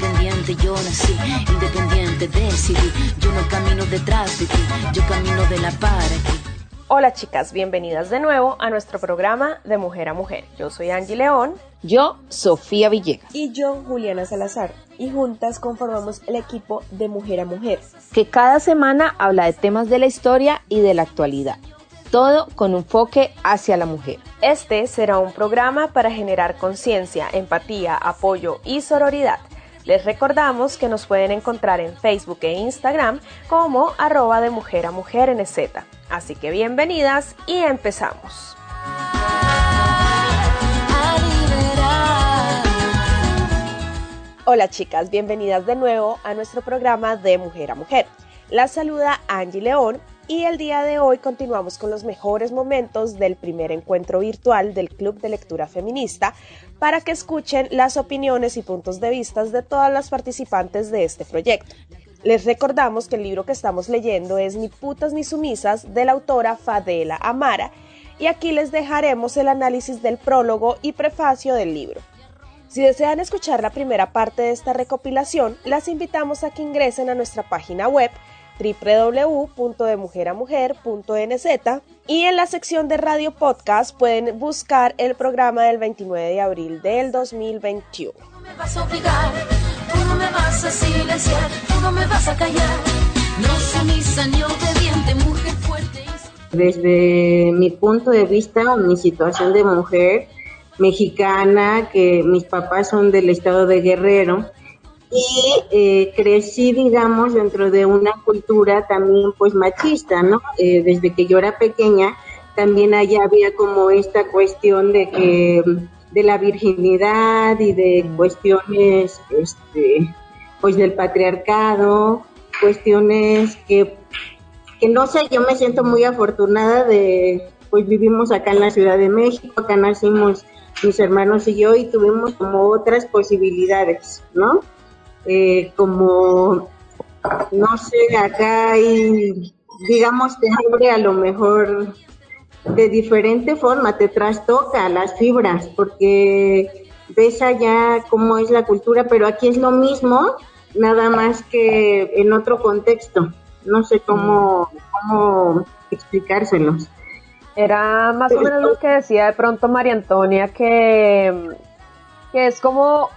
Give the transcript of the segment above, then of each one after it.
Independiente yo nací, independiente decidí. Yo no camino detrás de ti, yo camino de la para aquí. Hola chicas, bienvenidas de nuevo a nuestro programa de Mujer a Mujer. Yo soy Angie León. Yo, Sofía Villegas. Y yo, Juliana Salazar. Y juntas conformamos el equipo de Mujer a Mujer. Que cada semana habla de temas de la historia y de la actualidad. Todo con un enfoque hacia la mujer. Este será un programa para generar conciencia, empatía, apoyo y sororidad. Les recordamos que nos pueden encontrar en Facebook e Instagram como arroba de mujer a mujer NZ. Así que bienvenidas y empezamos. Hola chicas, bienvenidas de nuevo a nuestro programa de Mujer a Mujer. La saluda Angie León y el día de hoy continuamos con los mejores momentos del primer encuentro virtual del Club de Lectura Feminista para que escuchen las opiniones y puntos de vista de todas las participantes de este proyecto. Les recordamos que el libro que estamos leyendo es Ni putas ni sumisas de la autora Fadela Amara y aquí les dejaremos el análisis del prólogo y prefacio del libro. Si desean escuchar la primera parte de esta recopilación, las invitamos a que ingresen a nuestra página web www.demujeramujer.nz y en la sección de radio podcast pueden buscar el programa del 29 de abril del 2021 me vas a silenciar, tú me vas a callar. No sumisa ni obediente, mujer fuerte. Desde mi punto de vista, mi situación de mujer mexicana, que mis papás son del estado de Guerrero, y eh, crecí, digamos, dentro de una cultura también pues machista, ¿no? Eh, desde que yo era pequeña, también allá había como esta cuestión de que de la virginidad y de cuestiones este pues del patriarcado, cuestiones que, que no sé, yo me siento muy afortunada de pues vivimos acá en la Ciudad de México, acá nacimos mis hermanos y yo y tuvimos como otras posibilidades, ¿no? Eh, como, no sé, acá hay, digamos, te abre a lo mejor de diferente forma, te trastoca las fibras, porque ves allá cómo es la cultura, pero aquí es lo mismo, nada más que en otro contexto. No sé cómo, cómo explicárselos. Era más o menos lo que decía de pronto María Antonia, que, que es como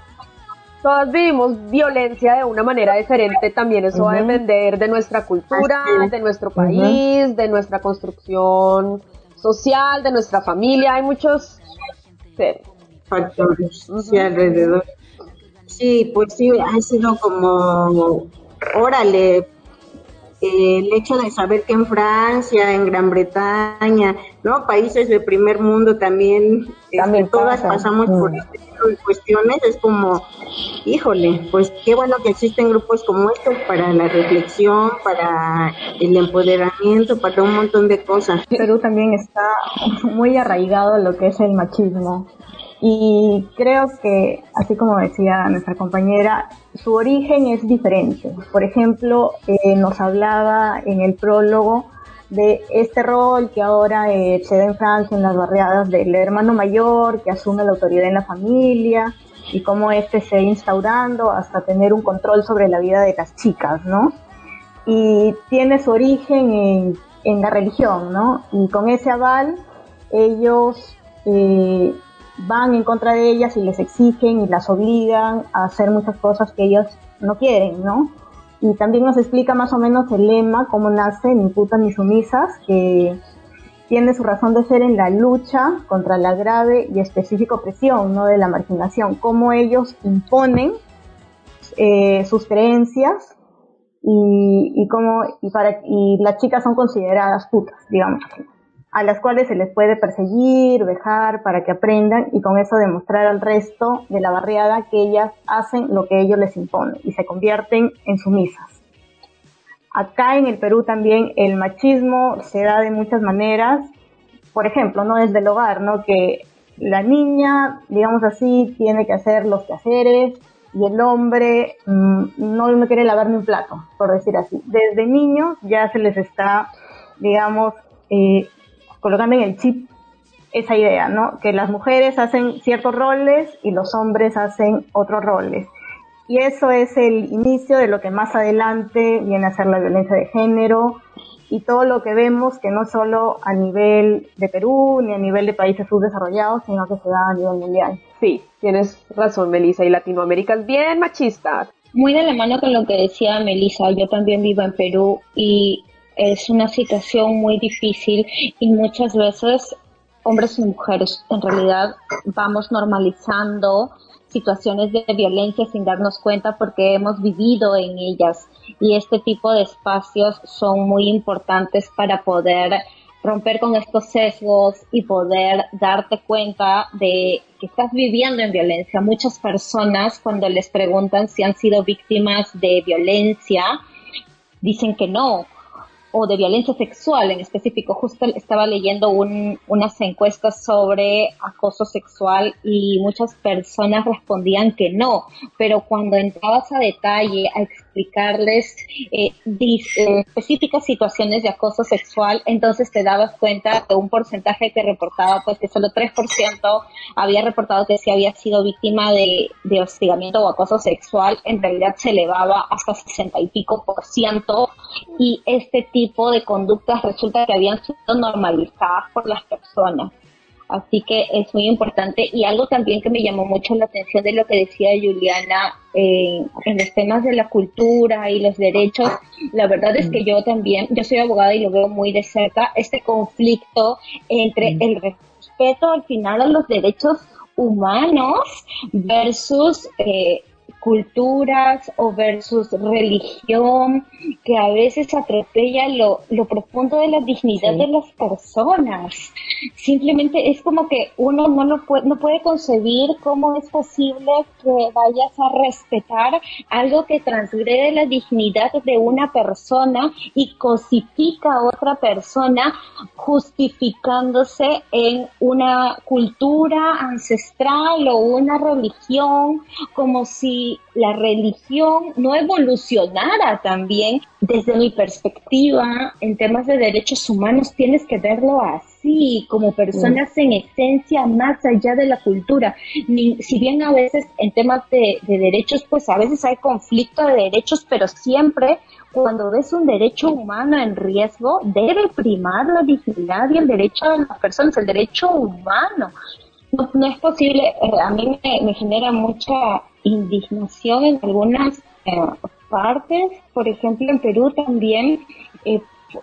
todas vivimos violencia de una manera diferente, también eso va a depender de nuestra cultura, de nuestro país, de nuestra construcción social, de nuestra familia, hay muchos factores alrededor. Sí, pues sí, ha sido como, órale, el hecho de saber que en Francia, en Gran Bretaña, ¿no? Países de primer mundo también, este, también todas pasamos por mm. este tipo de cuestiones, es como, híjole, pues qué bueno que existen grupos como estos para la reflexión, para el empoderamiento, para un montón de cosas. Perú también está muy arraigado lo que es el machismo. Y creo que, así como decía nuestra compañera, su origen es diferente. Por ejemplo, eh, nos hablaba en el prólogo de este rol que ahora eh, se da en Francia en las barriadas del hermano mayor que asume la autoridad en la familia y cómo este se va instaurando hasta tener un control sobre la vida de las chicas, ¿no? Y tiene su origen en, la religión, ¿no? Y con ese aval ellos eh, van en contra de ellas y les exigen y las obligan a hacer muchas cosas que ellas no quieren, ¿no? Y también nos explica más o menos el lema, cómo nace Ni putas ni sumisas, que tiene su razón de ser en la lucha contra la grave y específica opresión ¿no? de la marginación, cómo ellos imponen eh, sus creencias y, y, cómo, y, para, y las chicas son consideradas putas, digamos a las cuales se les puede perseguir, dejar para que aprendan y con eso demostrar al resto de la barriada que ellas hacen lo que ellos les imponen y se convierten en sumisas. Acá en el Perú también el machismo se da de muchas maneras, por ejemplo, no desde el hogar, ¿no? Que la niña, digamos así, tiene que hacer los quehaceres y el hombre mm, no, no quiere lavar ni un plato, por decir así. Desde niños ya se les está, digamos, eh, colocando en el chip esa idea, ¿no? Que las mujeres hacen ciertos roles y los hombres hacen otros roles. Y eso es el inicio de lo que más adelante viene a ser la violencia de género y todo lo que vemos que no solo a nivel de Perú ni a nivel de países subdesarrollados, sino que se da a nivel mundial. Sí, tienes razón, Melissa, y Latinoamérica es bien machista. Muy de la mano con lo que decía Melissa, yo también vivo en Perú y es una situación muy difícil y muchas veces hombres y mujeres en realidad vamos normalizando situaciones de violencia sin darnos cuenta porque hemos vivido en ellas y este tipo de espacios son muy importantes para poder romper con estos sesgos y poder darte cuenta de que estás viviendo en violencia. Muchas personas cuando les preguntan si han sido víctimas de violencia, dicen que no, o de violencia sexual en específico. Justo estaba leyendo unas encuestas sobre acoso sexual y muchas personas respondían que no, pero cuando entrabas a detalle a explicarles eh, eh, específicas situaciones de acoso sexual, entonces te dabas cuenta de un porcentaje que reportaba, pues que solo 3% había reportado que si había sido víctima de, hostigamiento o acoso sexual, en realidad se elevaba hasta 60 y pico por ciento y este tipo de conductas resulta que habían sido normalizadas por las personas. Así que es muy importante. Y algo también que me llamó mucho la atención de lo que decía Juliana eh, en los temas de la cultura y los derechos, la verdad es que yo también, yo soy abogada y lo veo muy de cerca, este conflicto entre el respeto al final a los derechos humanos versus eh, culturas o versus religión que a veces atropella lo, lo profundo de la dignidad de las personas. Simplemente es como que uno no lo puede, no puede concebir cómo es posible que vayas a respetar algo que transgrede la dignidad de una persona y cosifica a otra persona justificándose en una cultura ancestral o una religión como si la religión no evolucionara también desde mi perspectiva en temas de derechos humanos tienes que verlo así como personas en esencia más allá de la cultura si bien a veces en temas de, derechos pues a veces hay conflicto de derechos pero siempre cuando ves un derecho humano en riesgo, debe primar la dignidad y el derecho de las personas, el derecho humano. No, es posible, eh, a mí me genera mucha indignación en algunas eh, partes. Por ejemplo, en Perú también eh,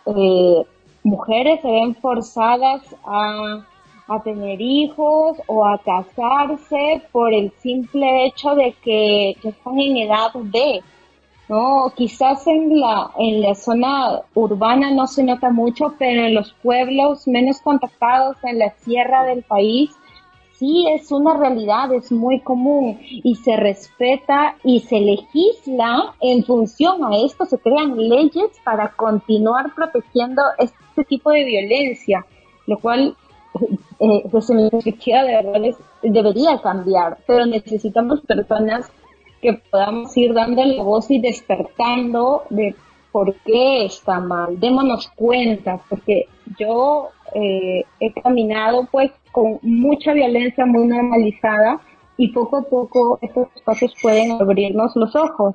eh, mujeres se ven forzadas a, tener hijos o a casarse por el simple hecho de que están en edad de, ¿no? Quizás en la, en la zona urbana no se nota mucho, pero en los pueblos menos contactados, en la sierra del país, sí es una realidad, es muy común y se respeta y se legisla en función a esto, se crean leyes para continuar protegiendo este tipo de violencia, lo cual eh, desde mi perspectiva de verdad debería cambiar, pero necesitamos personas que podamos ir dando la voz y despertando de por qué está mal, démonos cuenta, porque yo eh, he caminado pues con mucha violencia muy normalizada y poco a poco estos espacios pueden abrirnos los ojos.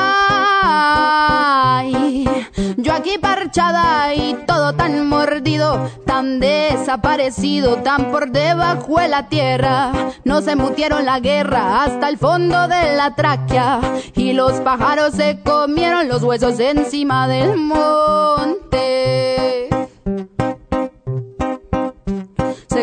yo aquí parchada y todo tan mordido, tan desaparecido, tan por debajo de la tierra. No se mutieron la guerra hasta el fondo de la tráquea y los pájaros se comieron los huesos encima del monte.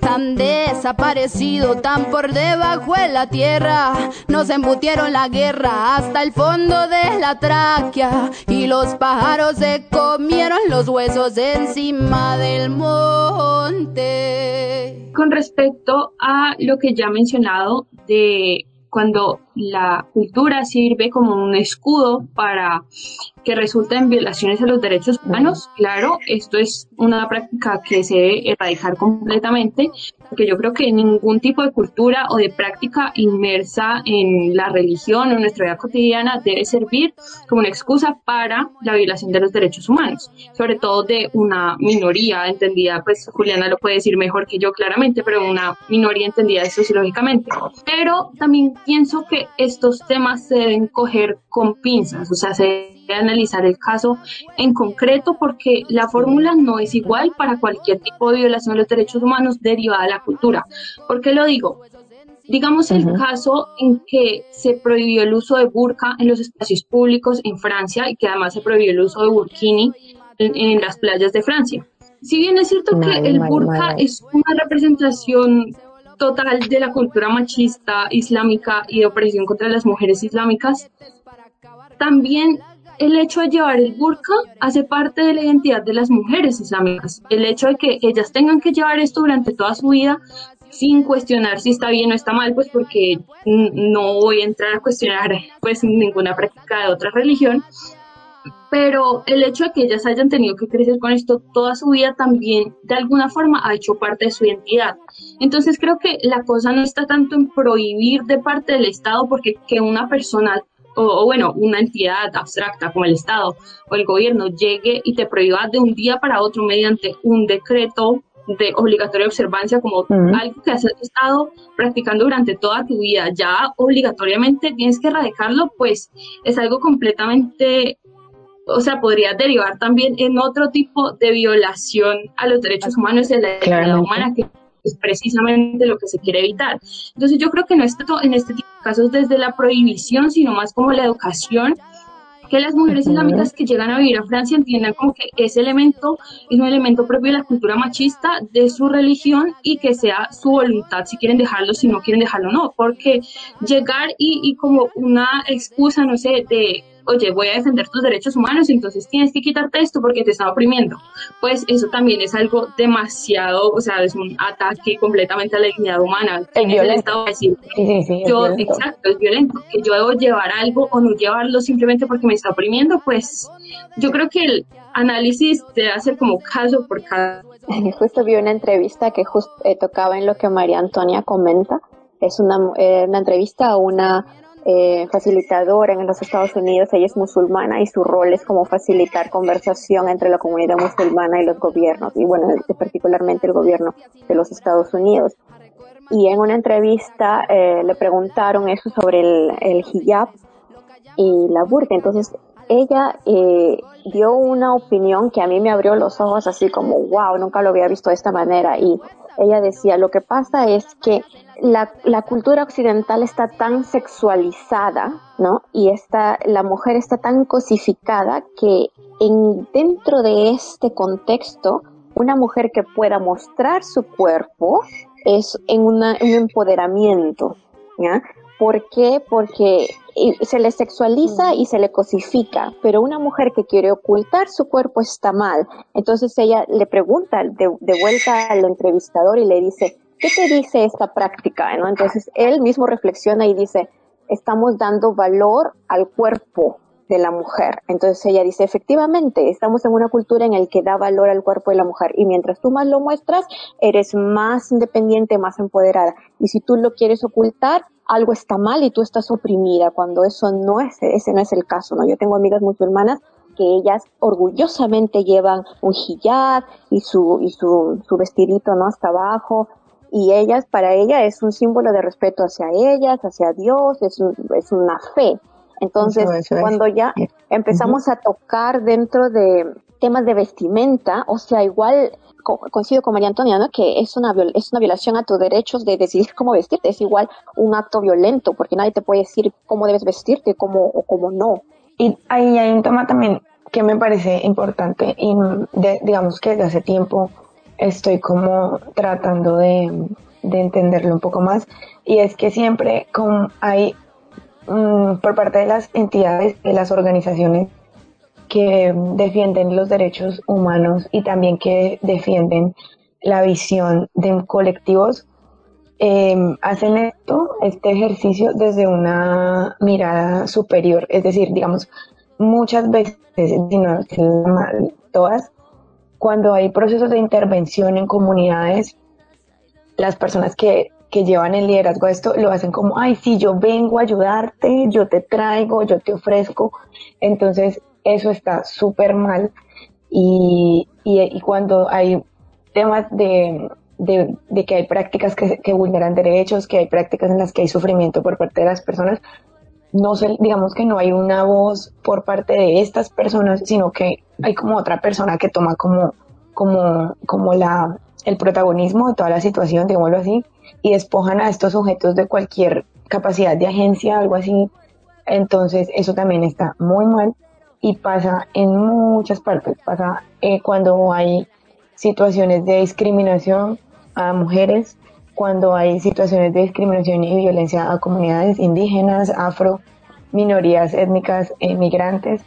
tan desaparecido, tan por debajo de la tierra. Nos embutieron la guerra hasta el fondo de la tráquea y los pájaros se comieron los huesos encima del monte. Con respecto a lo que ya he mencionado de cuando la cultura sirve como un escudo para que resulta en violaciones a los derechos humanos, claro, esto es una práctica que se debe erradicar completamente, porque yo creo que ningún tipo de cultura o de práctica inmersa en la religión o en nuestra vida cotidiana debe servir como una excusa para la violación de los derechos humanos, sobre todo de una minoría entendida, pues Juliana lo puede decir mejor que yo claramente, pero una minoría entendida sociológicamente. Pero también pienso que estos temas se deben coger con pinzas, o sea, se debe analizar el caso en concreto porque la fórmula no es igual para cualquier tipo de violación de los derechos humanos derivada de la cultura. ¿Por qué lo digo? Digamos el caso en que se prohibió el uso de burka en los espacios públicos en Francia y que además se prohibió el uso de burkini en, en las playas de Francia. Si bien es cierto que el burka es una representación total de la cultura machista islámica y de opresión contra las mujeres islámicas, también el hecho de llevar el burka hace parte de la identidad de las mujeres islámicas. El hecho de que ellas tengan que llevar esto durante toda su vida sin cuestionar si está bien o está mal, pues porque no voy a entrar a cuestionar pues ninguna práctica de otra religión, pero el hecho de que ellas hayan tenido que crecer con esto toda su vida también de alguna forma ha hecho parte de su identidad. Entonces creo que la cosa no está tanto en prohibir de parte del Estado porque que una persona o, bueno, una entidad abstracta como el Estado o el gobierno llegue y te prohíba de un día para otro mediante un decreto de obligatoria observancia como algo que has estado practicando durante toda tu vida, ya obligatoriamente tienes que erradicarlo, pues es algo completamente, o sea, podría derivar también en otro tipo de violación a los derechos humanos y a la dignidad humana que es precisamente lo que se quiere evitar. Entonces yo creo que no es tanto en este tipo de casos desde la prohibición, sino más como la educación que las mujeres islámicas que llegan a vivir a Francia entiendan como que ese elemento es un elemento propio de la cultura machista de su religión y que sea su voluntad si quieren dejarlo, si no quieren dejarlo, no, porque llegar y, y como una excusa, no sé, de oye, voy a defender tus derechos humanos, entonces tienes que quitarte esto porque te están oprimiendo. Pues eso también es algo demasiado, o sea, es un ataque completamente a la dignidad humana. Es violento. Decir, yo, exacto, es violento. Que yo debo llevar algo o no llevarlo simplemente porque me está oprimiendo, pues yo creo que el análisis debe hacer como caso por caso. Justo vi una entrevista que justo eh, tocaba en lo que María Antonia comenta. Es una, eh, una entrevista a una eh, facilitadora en los Estados Unidos, ella es musulmana y su rol es como facilitar conversación entre la comunidad musulmana y los gobiernos, y bueno, particularmente el gobierno de los Estados Unidos. Y en una entrevista eh, le preguntaron eso sobre el, el hijab y la burka, entonces ella eh, dio una opinión que a mí me abrió los ojos así como, wow, nunca lo había visto de esta manera. Y ella decía, lo que pasa es que la, la cultura occidental está tan sexualizada, ¿no? Y está, la mujer está tan cosificada que en, dentro de este contexto, una mujer que pueda mostrar su cuerpo es en una, un empoderamiento, ¿ya? ¿Por qué? Porque se le sexualiza y se le cosifica, pero una mujer que quiere ocultar su cuerpo está mal. Entonces ella le pregunta de, vuelta al entrevistador y le dice, ¿qué te dice esta práctica? ¿No? Entonces él mismo reflexiona y dice, estamos dando valor al cuerpo de la mujer. Entonces ella dice, efectivamente, estamos en una cultura en la que da valor al cuerpo de la mujer y mientras tú más lo muestras, eres más independiente, más empoderada. Y si tú lo quieres ocultar, algo está mal y tú estás oprimida, cuando eso no es, ese no es el caso, ¿no? Yo tengo amigas musulmanas que ellas orgullosamente llevan un hijab y su, y su, su vestidito, ¿no? Hasta abajo, y ellas, para ella es un símbolo de respeto hacia ellas, hacia Dios, es, es una fe. Entonces, cuando ya empezamos a tocar dentro de temas de vestimenta, o sea, igual coincido con María Antonia, ¿no? Que es una, es una violación a tus derechos de decidir cómo vestirte. Es igual un acto violento, porque nadie te puede decir cómo debes vestirte cómo, o cómo no. Y ahí hay un tema también que me parece importante y digamos que desde hace tiempo estoy como tratando de, de entenderlo un poco más y es que siempre como hay mm, por parte de las entidades, de las organizaciones que defienden los derechos humanos y también que defienden la visión de colectivos, em, hacen esto, este ejercicio desde una mirada superior. Es decir, digamos, muchas veces, si no todas, cuando hay procesos de intervención en comunidades, las personas que, que llevan el liderazgo a esto lo hacen como, ay, sí, yo vengo a ayudarte, yo te traigo, yo te ofrezco. Entonces, eso está súper mal y, y, cuando hay temas de, de, que hay prácticas que, que, vulneran derechos, que hay prácticas en las que hay sufrimiento por parte de las personas, no se, digamos que no hay una voz por parte de estas personas, sino que hay como otra persona que toma como, como, como la, el protagonismo de toda la situación, digámoslo así, y despojan a estos sujetos de cualquier capacidad de agencia, algo así. Entonces, eso también está muy mal y pasa en muchas partes. Pasa eh, cuando hay situaciones de discriminación a mujeres, cuando hay situaciones de discriminación y violencia a comunidades indígenas, afro, minorías étnicas, migrantes.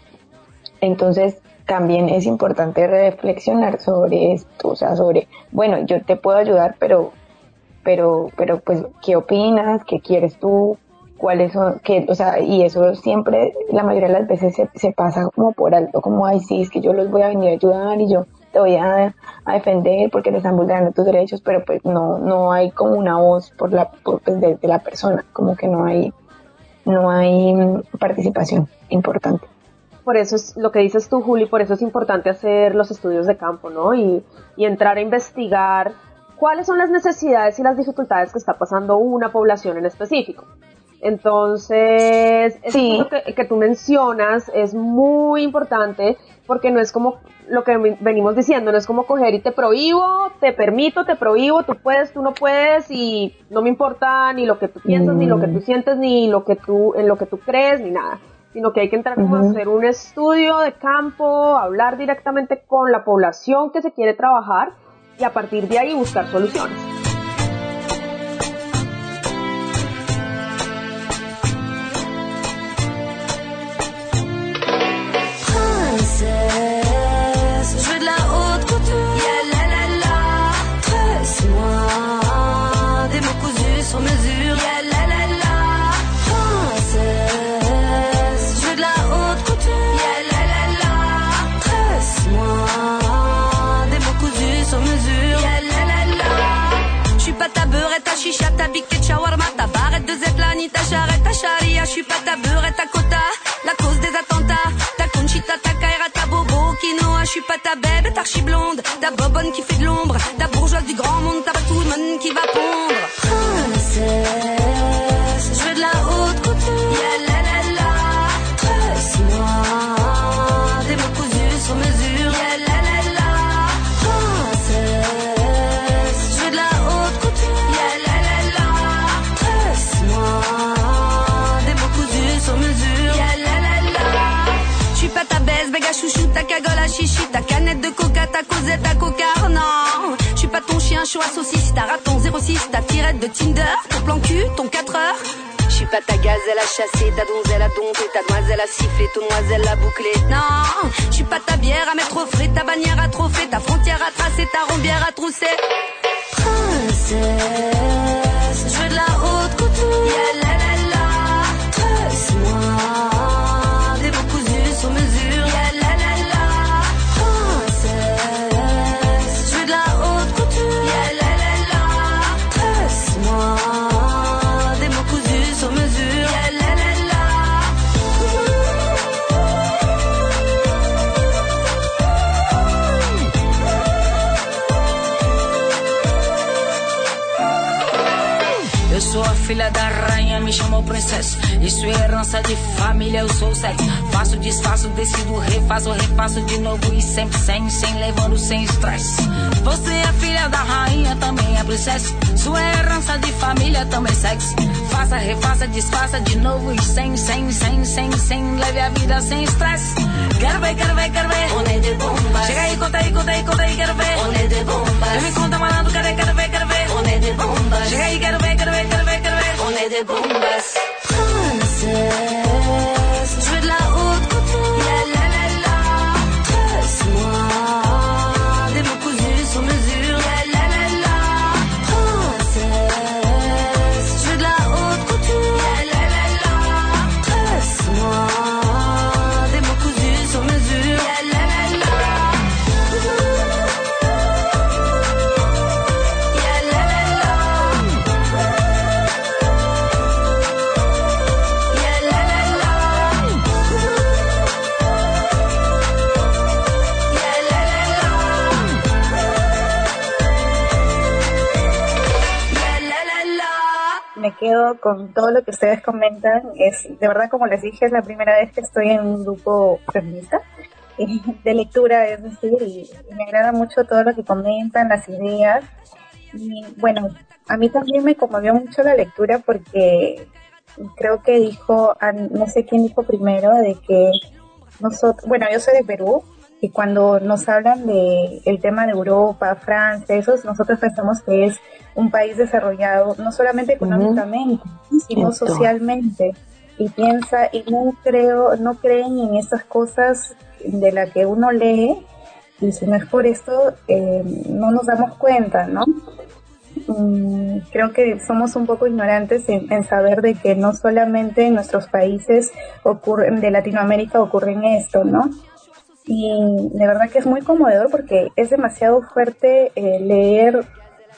Entonces, también es importante reflexionar sobre esto, o sea, sobre, bueno, yo te puedo ayudar, pero, pero, pero, pues, ¿qué opinas? ¿Qué quieres tú? cuáles son, que, o sea, y eso siempre, la mayoría de las veces se, pasa como por alto, como, ay, sí, es que yo los voy a venir a ayudar y yo te voy a, a defender porque te están vulnerando tus derechos, pero pues no, no hay como una voz por la, por, pues, de, la persona, como que no hay, no hay participación importante. Por eso es lo que dices tú, Juli, por eso es importante hacer los estudios de campo, ¿no? Y, y entrar a investigar cuáles son las necesidades y las dificultades que está pasando una población en específico. Entonces, sí. que, que tú mencionas es muy importante porque no es como lo que venimos diciendo, no es como coger y te prohíbo, te permito, te prohíbo, tú puedes, tú no puedes y no me importa ni lo que tú piensas, ni lo que tú mm. sientes, ni lo que tú, en lo que tú crees, ni nada, sino que hay que entrar como a hacer un estudio de campo, hablar directamente con la población que se quiere trabajar y a partir de ahí buscar soluciones. ta charrette, ta charia, je suis pas ta beurette, ta quota, la cause des attentats, ta conchita, ta caïra, ta bobo, quinoa, je suis pas ta bébé, ta archi blonde, ta bobonne qui fait de l'ombre, ta bourgeoise du grand monde, ta batoune qui va pondre. Béga chouchou, ta cagole à chichi, ta canette de coca, ta causette, ta coca, non pas ton chien chaud à saucisse, ta raton 06, ta tirette de Tinder, ton plan cul, ton 4 heures. Je suis pas ta gazelle à chasser, ta donzelle à dompter, ta demoiselle à siffler, ton noiselle à boucler. Non, je suis pas ta bière à mettre au frais, ta bannière à trophée, ta frontière à tracer, ta rombière à trousser. Princesse, je veux de la haute couture. Filha da rainha, me chamou princesa. Isso é herança de família, eu sou sexo. Faço, desfaço, decido, refaço, refaço de novo e sempre sem, sem, levando sem estresse. Você é filha da rainha, também é princesa. Sua herança de família, também sexo. Faça, refaça, desfaça de novo e sem, sem, sem, sem, sem, leve a vida sem estresse. Quero ver, quero ver, quero ver. De bomba. Chega aí, conta aí, conta aí, conta aí, quero ver. Onde de bomba. Me conta malandro, quero ver, quero ver, quero ver. De bomba. Chega aí, quero ver, de bombas. Con todo lo que ustedes comentan. Es, de verdad, como les dije, es la primera vez que estoy en un grupo feminista de lectura, es decir, y, me agrada mucho todo lo que comentan, las ideas. Y bueno, a mí también me conmovió mucho la lectura porque creo que dijo, no sé quién dijo primero, de que nosotros, bueno, yo soy de Perú y cuando nos hablan de el tema de Europa, Francia, esos, nosotros pensamos que es un país desarrollado no solamente económicamente, sino socialmente. Y piensa, y no creo, no creen en esas cosas de las que uno lee, y si no es por esto, eh, no nos damos cuenta, ¿no? Mm, creo que somos un poco ignorantes en, en, saber de que no solamente en nuestros países ocurren, de Latinoamérica ocurren esto, ¿no? Y de verdad que es muy conmovedor porque es demasiado fuerte eh, leer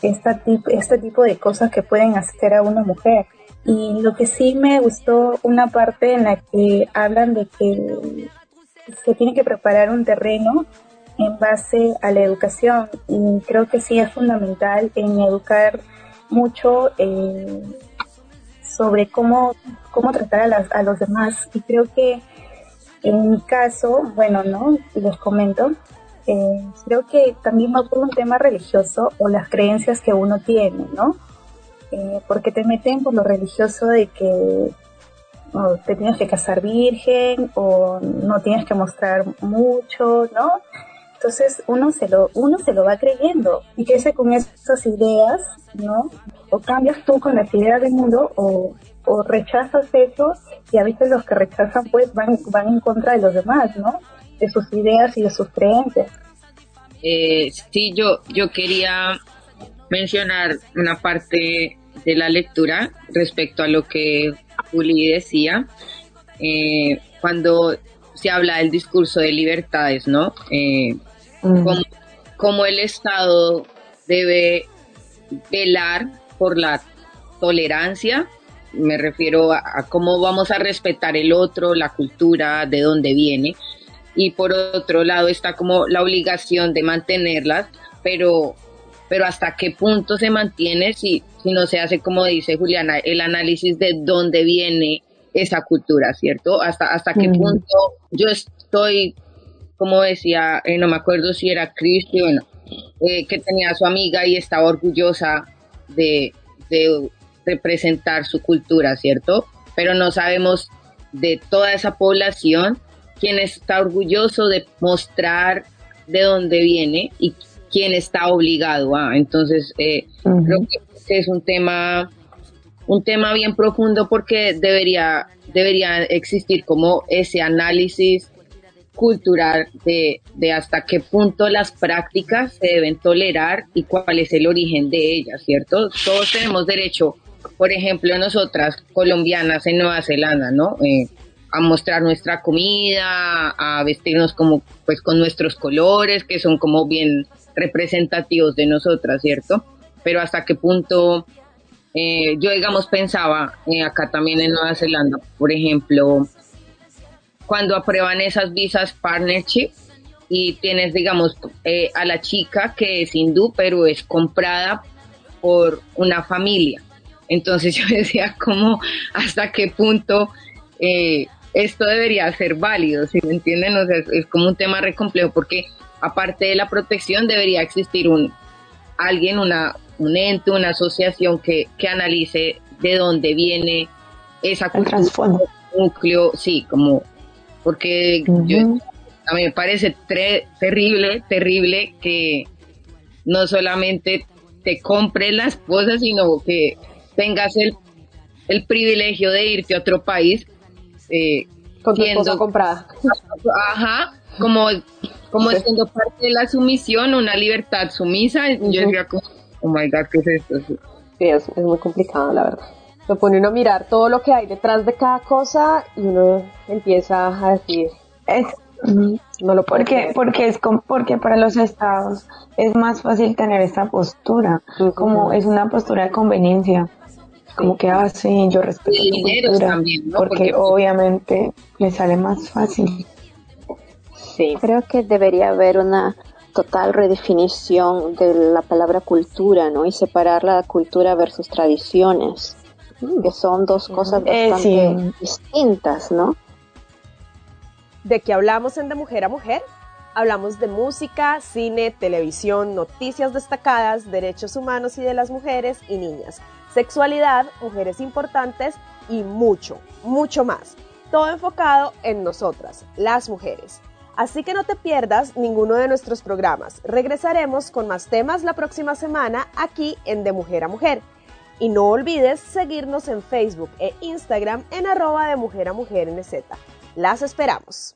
esta este tipo de cosas que pueden hacer a una mujer. Y lo que sí me gustó una parte en la que hablan de que se tiene que preparar un terreno en base a la educación y creo que sí es fundamental en educar mucho eh, sobre cómo, cómo tratar a, las, a los demás y creo que en mi caso, bueno, ¿no? Les comento, eh, creo que también va por un tema religioso o las creencias que uno tiene, ¿no? Eh, porque te meten por lo religioso de que te tienes que casar virgen o no tienes que mostrar mucho, ¿no? Entonces uno se lo, uno se lo va creyendo y crece con esas ideas, ¿no? O cambias tú con las ideas del mundo o o rechazas eso y a veces los que rechazan pues van, van en contra de los demás, ¿no? De sus ideas y de sus creencias. Eh, sí, yo, yo quería mencionar una parte de la lectura respecto a lo que Juli decía, eh, cuando se habla del discurso de libertades, ¿no? Eh, cómo el Estado debe velar por la tolerancia me refiero a, cómo vamos a respetar el otro, la cultura, de dónde viene, y por otro lado está como la obligación de mantenerlas, pero, pero hasta qué punto se mantiene si, si no se hace, como dice Juliana, el análisis de dónde viene esa cultura, ¿cierto? Hasta, hasta qué punto yo estoy, como decía, eh, no me acuerdo si era Cristi, bueno, eh, que tenía a su amiga y estaba orgullosa de, de representar su cultura, ¿cierto? Pero no sabemos de toda esa población quién está orgulloso de mostrar de dónde viene y quién está obligado a. Entonces, eh, creo que es un tema un tema bien profundo porque debería, debería existir como ese análisis cultural de, de, hasta qué punto las prácticas se deben tolerar y cuál es el origen de ellas, ¿cierto? Todos tenemos derecho, por ejemplo, nosotras colombianas en Nueva Zelanda, ¿no? Eh, a mostrar nuestra comida, a vestirnos como, pues, con nuestros colores, que son como bien representativos de nosotras, ¿cierto? Pero hasta qué punto eh, yo, digamos, pensaba eh, acá también en Nueva Zelanda, por ejemplo, cuando aprueban esas visas partnership y tienes, digamos, eh, a la chica que es hindú, pero es comprada por una familia. Entonces yo decía, ¿cómo, hasta qué punto esto debería ser válido? Si me entienden? O sea, es, como un tema re complejo porque aparte de la protección debería existir un alguien, una, un ente, una asociación que, que analice de dónde viene esa cultura, núcleo, sí, como, porque a mí me parece terrible, terrible que no solamente te compre las cosas, sino que tengas el, el privilegio de irte a otro país. Eh, Con tu esposa comprada. Ajá, como, como siendo parte de la sumisión, una libertad sumisa. Yo diría como oh my god, ¿qué es esto? Sí, es, muy complicado, la verdad. Se pone uno a mirar todo lo que hay detrás de cada cosa y uno empieza a decir, es, no lo porque, porque es porque para los estados es más fácil tener esta postura, como es una postura de conveniencia. Como que hacen, ah, yo respeto tu cultura, también, ¿no? porque, porque obviamente le sale más fácil. Sí. Creo que debería haber una total redefinición de la palabra cultura, ¿no? Y separar la cultura versus tradiciones, que son dos cosas eh, bastante distintas, ¿no? ¿De qué hablamos en De Mujer a Mujer? Hablamos de música, cine, televisión, noticias destacadas, derechos humanos y de las mujeres y niñas, sexualidad, mujeres importantes y mucho, mucho más. Todo enfocado en nosotras, las mujeres. Así que no te pierdas ninguno de nuestros programas. Regresaremos con más temas la próxima semana aquí en De Mujer a Mujer. Y no olvides seguirnos en Facebook e Instagram en arroba de Mujer a Mujer. Las esperamos.